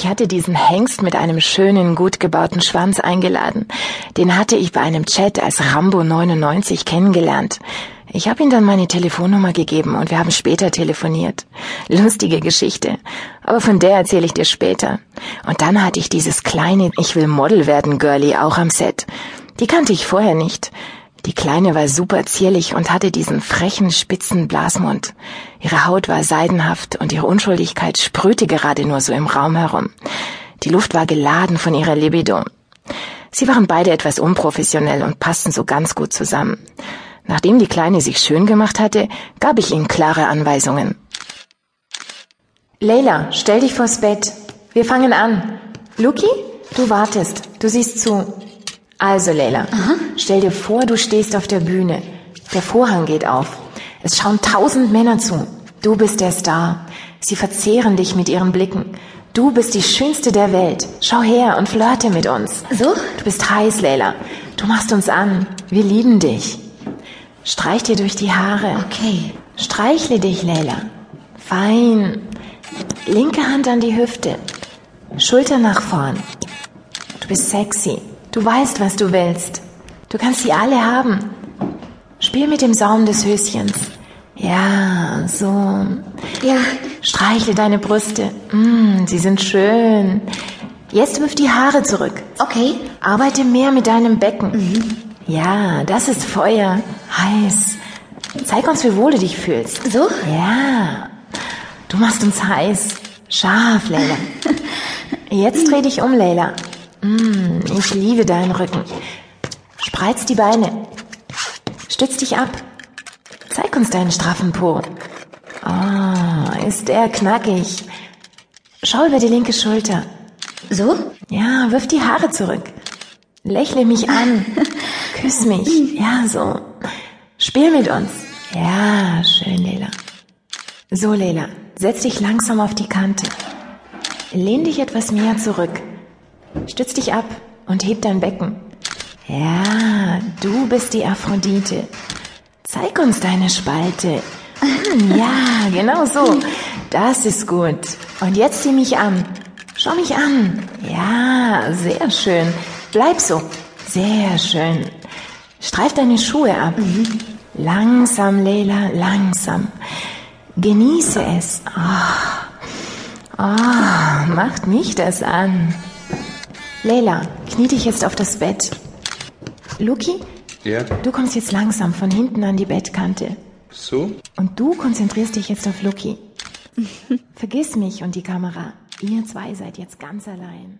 Ich hatte diesen Hengst mit einem schönen, gut gebauten Schwanz eingeladen. Den hatte ich bei einem Chat als Rambo 99 kennengelernt. Ich habe ihm dann meine Telefonnummer gegeben und wir haben später telefoniert. Lustige Geschichte. Aber von der erzähle ich dir später. Und dann hatte ich dieses kleine Ich will Model werden Girlie auch am Set. Die kannte ich vorher nicht. Die Kleine war super zierlich und hatte diesen frechen, spitzen Blasmund. Ihre Haut war seidenhaft und ihre Unschuldigkeit sprühte gerade nur so im Raum herum. Die Luft war geladen von ihrer Libido. Sie waren beide etwas unprofessionell und passten so ganz gut zusammen. Nachdem die Kleine sich schön gemacht hatte, gab ich ihnen klare Anweisungen. Leila, stell dich vors Bett. Wir fangen an. Luki, du wartest. Du siehst zu. Also, Leila, Aha. stell dir vor, du stehst auf der Bühne. Der Vorhang geht auf. Es schauen tausend Männer zu. Du bist der Star. Sie verzehren dich mit ihren Blicken. Du bist die Schönste der Welt. Schau her und flirte mit uns. So? Du bist heiß, Leila. Du machst uns an. Wir lieben dich. Streich dir durch die Haare. Okay. Streichle dich, Leila. Fein. Linke Hand an die Hüfte. Schulter nach vorn. Du bist sexy. Du weißt, was du willst. Du kannst sie alle haben. Spiel mit dem Saum des Höschens. Ja, so. Ja. Streichle deine Brüste. Mm, sie sind schön. Jetzt wirf die Haare zurück. Okay. Arbeite mehr mit deinem Becken. Mhm. Ja, das ist Feuer. Heiß. Zeig uns, wie wohl du dich fühlst. So? Ja. Du machst uns heiß. Scharf, Leila. Jetzt dreh dich um, Leila. Mm, ich liebe deinen Rücken. Spreiz die Beine. Stütz dich ab. Zeig uns deinen straffen Po. Oh, ist der knackig. Schau über die linke Schulter. So? Ja, wirf die Haare zurück. Lächle mich an. Küss mich. Ja, so. Spiel mit uns. Ja, schön, Leila. So, Leila, setz dich langsam auf die Kante. Lehn dich etwas mehr zurück. Stütz dich ab und heb dein Becken. Ja, du bist die Aphrodite. Zeig uns deine Spalte. Hm, ja, genau so. Das ist gut. Und jetzt sieh mich an. Schau mich an. Ja, sehr schön. Bleib so. Sehr schön. Streif deine Schuhe ab. Langsam, Leila, langsam. Genieße es. Oh. Oh, macht mich das an. Leila, knie dich jetzt auf das Bett. Luki? Ja? Du kommst jetzt langsam von hinten an die Bettkante. So? Und du konzentrierst dich jetzt auf Luki. Vergiss mich und die Kamera. Ihr zwei seid jetzt ganz allein.